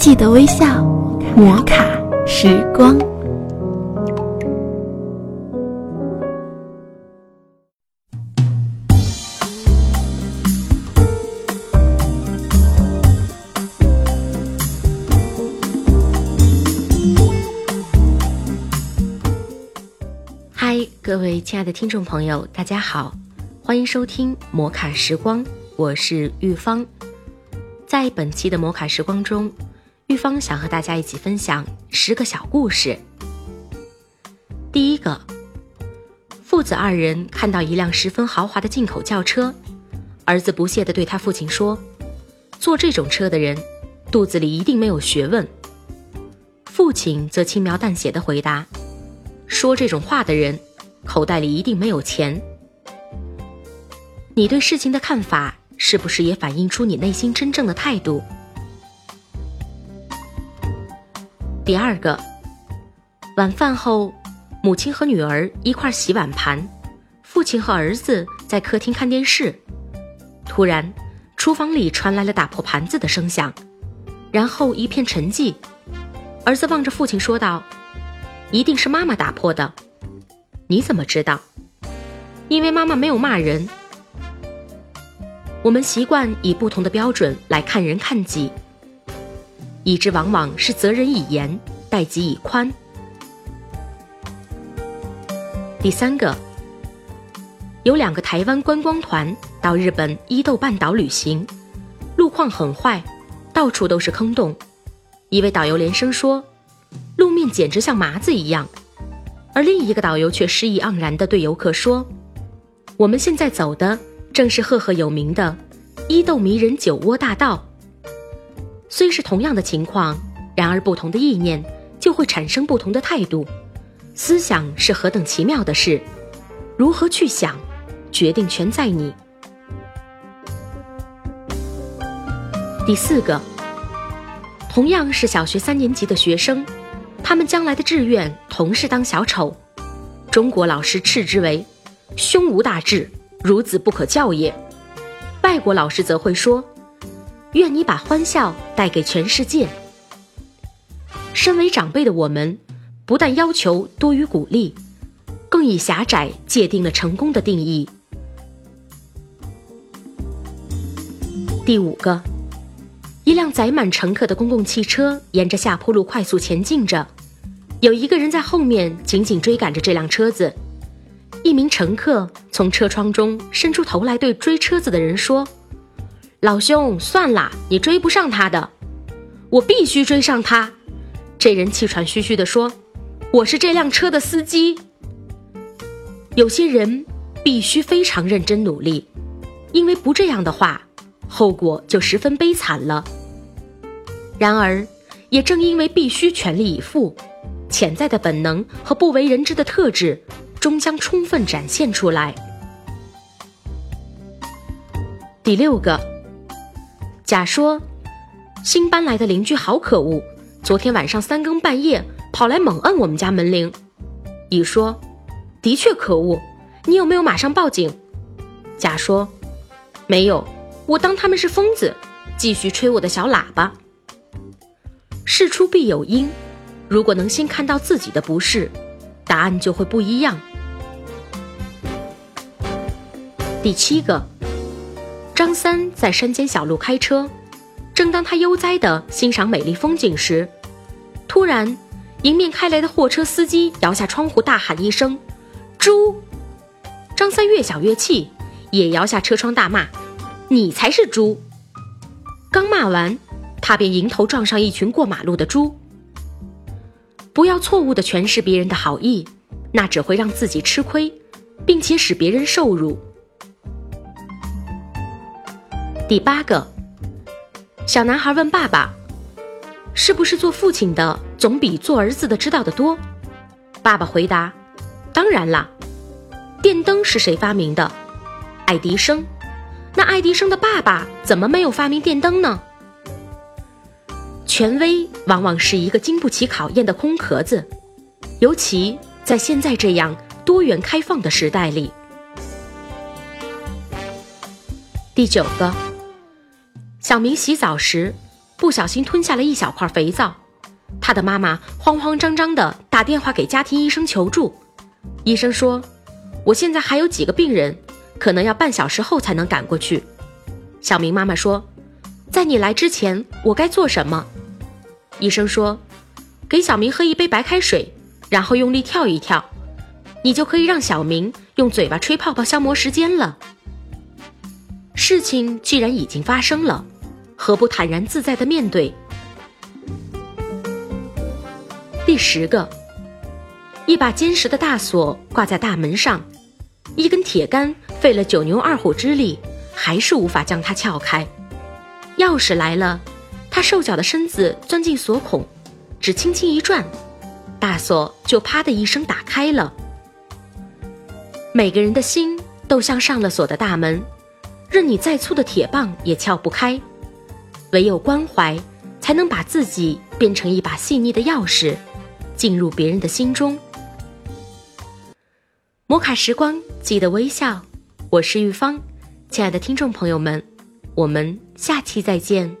记得微笑，摩卡时光。嗨，各位亲爱的听众朋友，大家好，欢迎收听摩卡时光，我是玉芳。在本期的摩卡时光中，玉芳想和大家一起分享十个小故事。第一个，父子二人看到一辆十分豪华的进口轿车，儿子不屑地对他父亲说：“坐这种车的人，肚子里一定没有学问。”父亲则轻描淡写地回答：“说这种话的人，口袋里一定没有钱。”你对事情的看法？是不是也反映出你内心真正的态度？第二个，晚饭后，母亲和女儿一块洗碗盘，父亲和儿子在客厅看电视。突然，厨房里传来了打破盘子的声响，然后一片沉寂。儿子望着父亲说道：“一定是妈妈打破的。”你怎么知道？因为妈妈没有骂人。我们习惯以不同的标准来看人看己，以致往往是责人以严，待己以宽。第三个，有两个台湾观光团到日本伊豆半岛旅行，路况很坏，到处都是坑洞。一位导游连声说，路面简直像麻子一样，而另一个导游却诗意盎然地对游客说：“我们现在走的。”正是赫赫有名的伊豆迷人酒窝大道。虽是同样的情况，然而不同的意念就会产生不同的态度。思想是何等奇妙的事，如何去想，决定权在你。第四个，同样是小学三年级的学生，他们将来的志愿同是当小丑。中国老师斥之为胸无大志。孺子不可教也。外国老师则会说：“愿你把欢笑带给全世界。”身为长辈的我们，不但要求多于鼓励，更以狭窄界定了成功的定义。第五个，一辆载满乘客的公共汽车沿着下坡路快速前进着，有一个人在后面紧紧追赶着这辆车子。一名乘客从车窗中伸出头来，对追车子的人说：“老兄，算了，你追不上他的，我必须追上他。”这人气喘吁吁地说：“我是这辆车的司机。”有些人必须非常认真努力，因为不这样的话，后果就十分悲惨了。然而，也正因为必须全力以赴，潜在的本能和不为人知的特质。终将充分展现出来。第六个，甲说：“新搬来的邻居好可恶，昨天晚上三更半夜跑来猛摁我们家门铃。”乙说：“的确可恶，你有没有马上报警？”甲说：“没有，我当他们是疯子，继续吹我的小喇叭。”事出必有因，如果能先看到自己的不是，答案就会不一样。第七个，张三在山间小路开车，正当他悠哉地欣赏美丽风景时，突然，迎面开来的货车司机摇下窗户，大喊一声：“猪！”张三越想越气，也摇下车窗大骂：“你才是猪！”刚骂完，他便迎头撞上一群过马路的猪。不要错误的诠释别人的好意，那只会让自己吃亏，并且使别人受辱。第八个，小男孩问爸爸：“是不是做父亲的总比做儿子的知道的多？”爸爸回答：“当然啦。”电灯是谁发明的？爱迪生。那爱迪生的爸爸怎么没有发明电灯呢？权威往往是一个经不起考验的空壳子，尤其在现在这样多元开放的时代里。第九个。小明洗澡时，不小心吞下了一小块肥皂。他的妈妈慌慌张张地打电话给家庭医生求助。医生说：“我现在还有几个病人，可能要半小时后才能赶过去。”小明妈妈说：“在你来之前，我该做什么？”医生说：“给小明喝一杯白开水，然后用力跳一跳，你就可以让小明用嘴巴吹泡泡消磨时间了。”事情既然已经发生了，何不坦然自在的面对？第十个，一把坚实的大锁挂在大门上，一根铁杆费了九牛二虎之力，还是无法将它撬开。钥匙来了，他瘦小的身子钻进锁孔，只轻轻一转，大锁就啪的一声打开了。每个人的心都像上了锁的大门，任你再粗的铁棒也撬不开。唯有关怀，才能把自己变成一把细腻的钥匙。进入别人的心中，摩卡时光，记得微笑。我是玉芳，亲爱的听众朋友们，我们下期再见。